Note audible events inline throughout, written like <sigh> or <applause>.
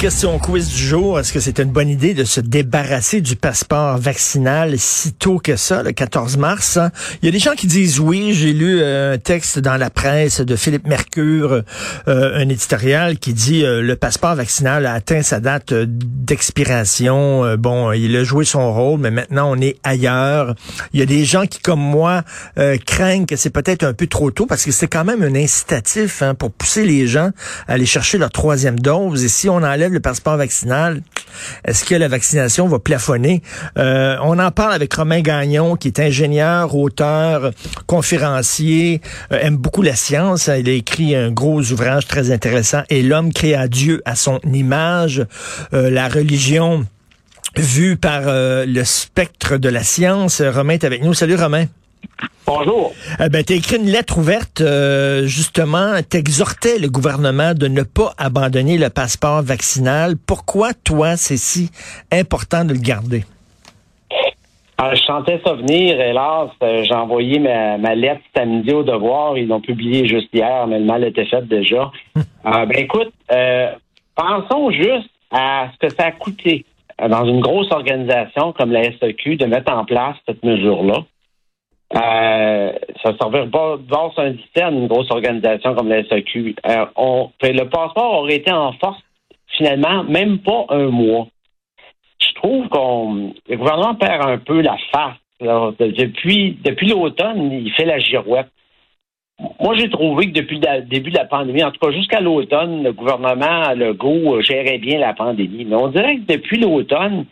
Question quiz du jour. Est-ce que c'est une bonne idée de se débarrasser du passeport vaccinal si tôt que ça, le 14 mars? hein? Il y a des gens qui disent oui. J'ai lu euh, un texte dans la presse de Philippe Mercure, euh, un éditorial qui dit euh, le passeport vaccinal a atteint sa date d'expiration. Bon, il a joué son rôle, mais maintenant on est ailleurs. Il y a des gens qui, comme moi, craignent que c'est peut-être un peu trop tôt parce que c'est quand même un incitatif hein, pour pousser les gens à aller chercher leur troisième dose. Enlève le passeport vaccinal, est-ce que la vaccination va plafonner? Euh, on en parle avec Romain Gagnon, qui est ingénieur, auteur, conférencier, euh, aime beaucoup la science. Il a écrit un gros ouvrage très intéressant, Et l'homme créa Dieu à son image. Euh, la religion vue par le spectre de la science. Romain est avec nous. Salut Romain. Bonjour. Euh, ben, tu écrit une lettre ouverte, euh, justement, t'exhortais le gouvernement de ne pas abandonner le passeport vaccinal. Pourquoi, toi, c'est si important de le garder? Euh, je sentais ça venir. Hélas, euh, j'ai envoyé ma, ma lettre samedi au devoir. Ils l'ont publié juste hier, mais le mal était fait déjà. Euh, <laughs> ben écoute, euh, pensons juste à ce que ça a coûté dans une grosse organisation comme la SEQ de mettre en place cette mesure-là. Euh, ça pas de base un système, une grosse organisation comme la SEQ. Euh, on, le passeport aurait été en force, finalement, même pas un mois. Je trouve qu'on le gouvernement perd un peu la face. Depuis, depuis l'automne, il fait la girouette. Moi, j'ai trouvé que depuis le début de la pandémie, en tout cas jusqu'à l'automne, le gouvernement Legault euh, gérait bien la pandémie. Mais on dirait que depuis l'automne,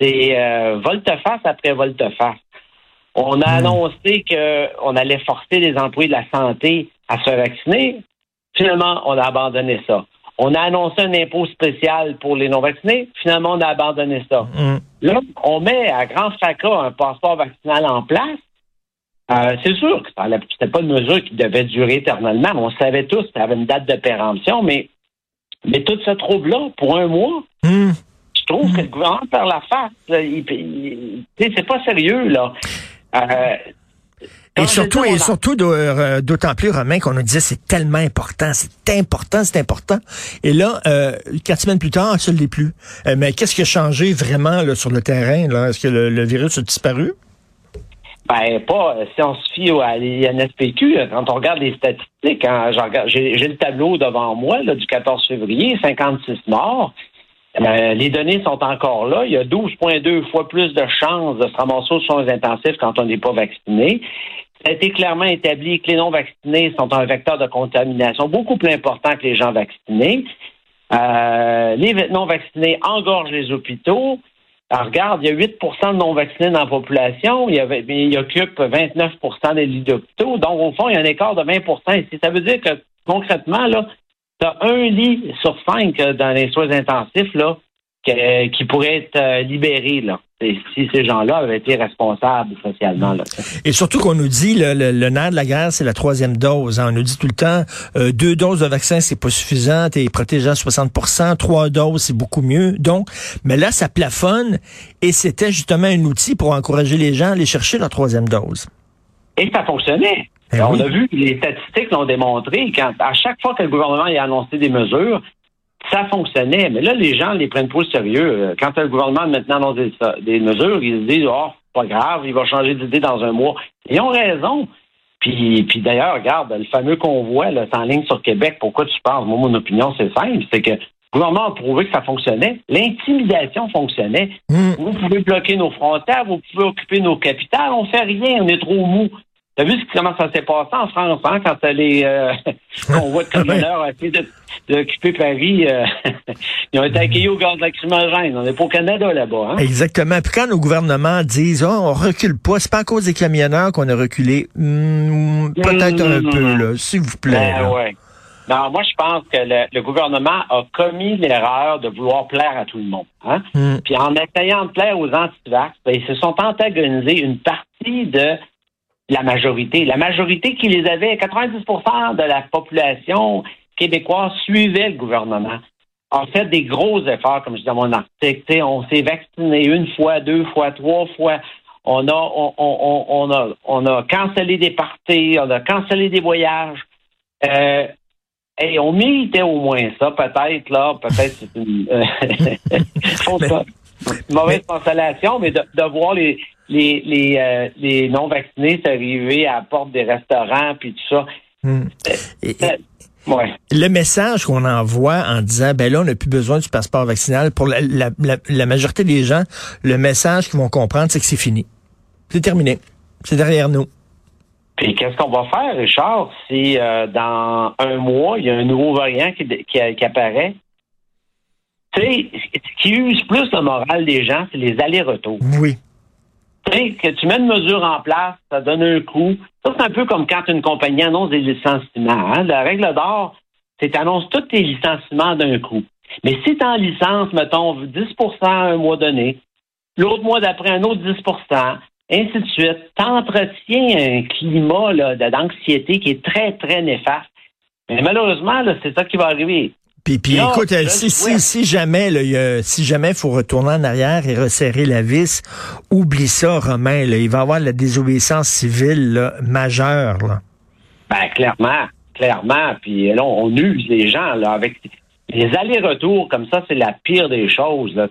c'est euh, volte-face après volte-face. On a annoncé qu'on allait forcer les employés de la santé à se vacciner. Finalement, on a abandonné ça. On a annoncé un impôt spécial pour les non-vaccinés. Finalement, on a abandonné ça. Hum. Là, on met à grand fracas un passeport vaccinal en place. Euh, c'est sûr que ce n'était pas une mesure qui devait durer éternellement. On savait tous que ça avait une date de péremption, mais, mais tout ce trouble-là, pour un mois, Hum. je trouve que le gouvernement perd la face. c'est pas sérieux, là. Euh, Et surtout, et surtout euh, d'autant plus, Romain, qu'on nous disait c'est tellement important, c'est important, c'est important. Et là, euh, quatre semaines plus tard, ça ne l'est plus. Euh, mais qu'est-ce qui a changé vraiment là, sur le terrain? Est-ce que le, le virus a disparu? Ben, pas si on se fie à l'INSPQ. Quand on regarde les statistiques, hein, j'ai j'ai le tableau devant moi là, du 14 février, 56 morts. Euh, les données sont encore là. Il y a 12,2 fois plus de chances de se ramasser aux soins intensifs quand on n'est pas vacciné. Ça a été clairement établi que les non-vaccinés sont un vecteur de contamination beaucoup plus important que les gens vaccinés. Euh, les non-vaccinés engorgent les hôpitaux. Alors, regarde, il y a 8% de non-vaccinés dans la population. Il, y mais il occupe 29% des lits d'hôpitaux. Donc, au fond, il y a un écart de 20 ici. Ça veut dire que, concrètement, là, tu as un lit sur cinq euh, dans les soins intensifs là, que- qui pourrait être euh, libéré là, si ces gens-là avaient été responsables socialement. Là. Et surtout qu'on nous dit, le, le, le nerf de la guerre, c'est la troisième dose. hein. On nous dit tout le temps, euh, deux doses de vaccin, c'est pas suffisant, t'es protégé à 60% trois doses, c'est beaucoup mieux. Donc, mais là, ça plafonne et c'était justement un outil pour encourager les gens à aller chercher leur troisième dose. Et ça fonctionnait. Ben on oui. a vu, les statistiques l'ont démontré, quand à chaque fois que le gouvernement a annoncé des mesures, ça fonctionnait. Mais là, les gens les prennent pas au sérieux. Euh, Quand le gouvernement maintenant annonce des, des mesures, ils se disent Oh, pas grave, il va changer d'idée dans un mois. Ils ont raison. Puis, puis d'ailleurs, regarde, le fameux convoi, là, en ligne sur Québec, pourquoi tu parles? Moi, mon opinion, c'est simple, c'est que le gouvernement a prouvé que ça fonctionnait. L'intimidation fonctionnait. Hum. Vous pouvez bloquer nos frontières, vous pouvez occuper nos capitales, on fait rien, on est trop mou. T'as vu ce- comment ça s'est passé en France, hein, quand les euh, <laughs> convois de camionneurs ont essayé d'occuper Paris, euh, <laughs> ils ont été accueillis au gaz lacrymogène. On n'est pas au Canada là-bas, hein? Exactement. Puis quand nos gouvernements disent, oh, on recule pas, c'est pas à cause des camionneurs qu'on a reculé. Hmm, Peut-être un peu, là, s'il vous plaît. Ben ouais. Non, moi je pense que le, le gouvernement a commis l'erreur de vouloir plaire à tout le monde. Hein? Hmm. Puis en essayant de plaire aux antivax, ben, ils se sont antagonisés une partie de la majorité. La majorité qui les avait, 90% de la population québécoise suivait le gouvernement. A fait des gros efforts, comme je dis dans mon article. On s'est vacciné une fois, deux fois, trois fois. On a, on, on, on a, on a cancellé des parties, on a cancellé des voyages. Euh, et on méritait au moins ça, peut-être, là. Peut-être c'est une, euh, <laughs> une mauvaise consolation, mais de, de voir les, les, les, euh, les non-vaccinés s'arriver à la porte des restaurants, puis tout ça. Hmm. Euh, Et- ouais. Le message qu'on envoie en disant, ben là, on n'a plus besoin du passeport vaccinal, pour la, la- la- la majorité des gens, le message qu'ils vont comprendre, c'est que c'est fini. C'est terminé. C'est derrière nous. Puis qu'est-ce qu'on va faire, Richard, si euh, dans un mois, il y a un nouveau variant qui, qui, qui apparaît? Tu sais, ce qui use plus le moral des gens, c'est les allers-retours. Oui. Tu sais, que tu mets une mesure en place, ça donne un coup. Ça, c'est un peu comme quand une compagnie annonce des licenciements. Hein? La règle d'or, c'est que annonces tous tes licenciements d'un coup. Mais si tu en licence, mettons, 10% un mois donné, l'autre mois d'après, un autre 10% ainsi de suite, t'entretiens un climat d'anxiété qui est très, très néfaste. Mais malheureusement, c'est ça qui va arriver. Puis, puis écoute, euh, je si, si, jamais, là, il y a- si jamais il faut retourner en arrière et resserrer la vis, oublie ça, Romain. Là, il va y avoir la désobéissance civile là, majeure. Là. Ben, clairement, clairement. Puis là, on use les gens là, avec les allers-retours comme ça, c'est la pire des choses. Là.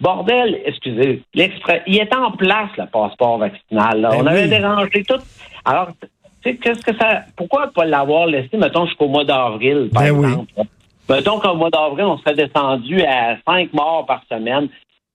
Bordel, excusez, l'exprès, il est en place le passeport vaccinal. là. Ben on avait oui. dérangé tout. Alors, tu sais, qu'est-ce que ça. Pourquoi pas l'avoir laissé, mettons, jusqu'au mois d'avril, par Ben oui. exemple? là? Mettons qu'au mois d'avril, on serait descendu à cinq morts par semaine.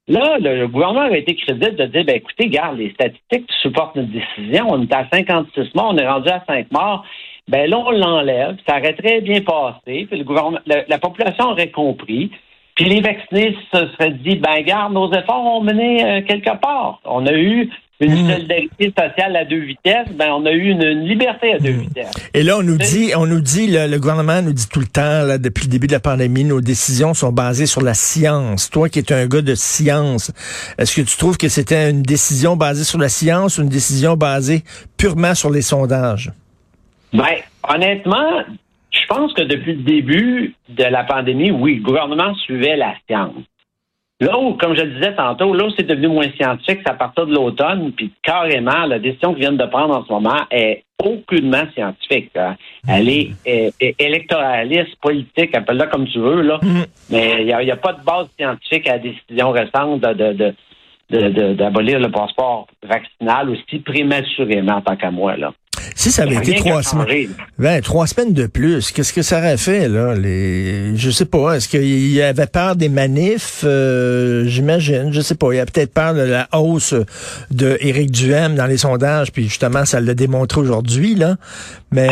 Là, le gouvernement a été crédible de dire, ben écoutez, regarde, les statistiques supportent notre décision. On est à 56 morts, on est rendu à 5 morts. Ben là, on l'enlève. Ça aurait très bien passé. Puis le gouvernement, la population aurait compris. Puis les vaccinés se seraient dit, ben garde, nos efforts ont mené euh, quelque part. On a eu une Mm. solidarité sociale à deux vitesses. Ben on a eu une, une liberté à deux vitesses. Et là, on nous dit, on nous dit, le, le gouvernement nous dit tout le temps, là, depuis le début de la pandémie, nos décisions sont basées sur la science. Toi qui es un gars de science, est-ce que tu trouves que c'était une décision basée sur la science ou une décision basée purement sur les sondages? Ben, honnêtement, je pense que depuis le début de la pandémie, oui, le gouvernement suivait la science. Là où, comme je le disais tantôt, là où c'est devenu moins scientifique, c'est à partir de l'automne, puis carrément, la décision qu'ils viennent de prendre en ce moment est aucunement scientifique. hein. Elle est, est- est électoraliste, politique, appelle-la comme tu veux, là. Mais il n'y a, pas de base scientifique à la décision récente de- d'abolir le passeport vaccinal aussi prématurément en tant qu'à moi, là. Si ça avait été trois semaines, ben, trois semaines de plus, qu'est-ce que ça aurait fait, là? Les, je sais pas. Est-ce qu'il y avait peur des manifs? Euh, j'imagine. Je sais pas. Il y a peut-être peur de la hausse de Éric Duhem dans les sondages, puis justement, ça l'a démontré aujourd'hui, là. Mais,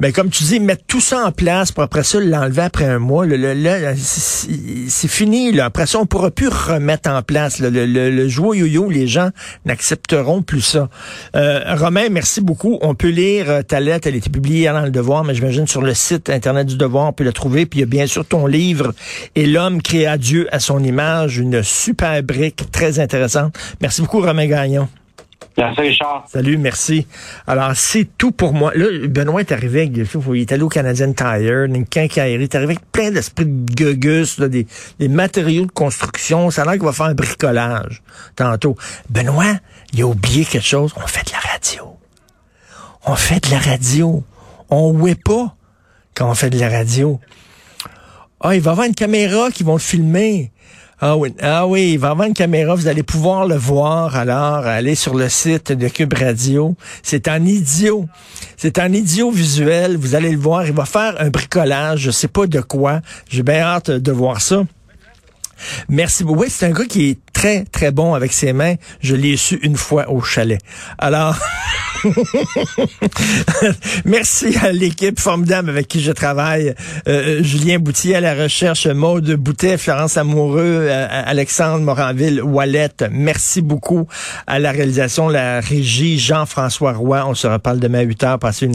mais comme tu dis, mettre tout ça en place pour après ça l'enlever après un mois, le, le- là, c'est fini, là. Après ça, on pourra plus remettre en place. Le, le, le les gens n'accepteront plus ça. Euh, Romain, merci beaucoup. On peut lire euh, ta lettre, elle a été publiée hier dans Le Devoir, mais j'imagine sur le site Internet du Devoir, on peut la trouver. Puis il y a bien sûr ton livre « Et l'homme créa Dieu à son image », une super brique très intéressante. Merci beaucoup, Romain Gagnon. Merci, Richard. Salut, merci. Alors, c'est tout pour moi. Là, Benoît est arrivé avec il est allé au Canadian Tire, une quincaillerie, il est arrivé avec plein d'esprits de gugus, là, des, des matériaux de construction. Ça a l'air qu'il va faire un bricolage tantôt. Benoît, il a oublié quelque chose. On fait de la radio. On fait de la radio. On ouait pas quand on fait de la radio. Ah, il va y avoir une caméra qui vont le filmer. Ah oui, ah oui, il va avoir une caméra, vous allez pouvoir le voir. Alors, allez sur le site de Cube Radio. C'est en idiot. C'est en idiot visuel. Vous allez le voir. Il va faire un bricolage. Je sais pas de quoi. J'ai bien hâte de voir ça. Merci beaucoup. Oui, c'est un gars qui est très, très bon avec ses mains. Je l'ai su une fois au chalet. Alors, <laughs> <laughs> merci à l'équipe formidable avec qui je travaille. Euh, Julien Boutier à la recherche, Maude Boutet, Florence Amoureux, euh, Alexandre Moranville, Wallet. Merci beaucoup à la réalisation, la régie, Jean-François Roy. On se reparle demain à 8 heures. Passez une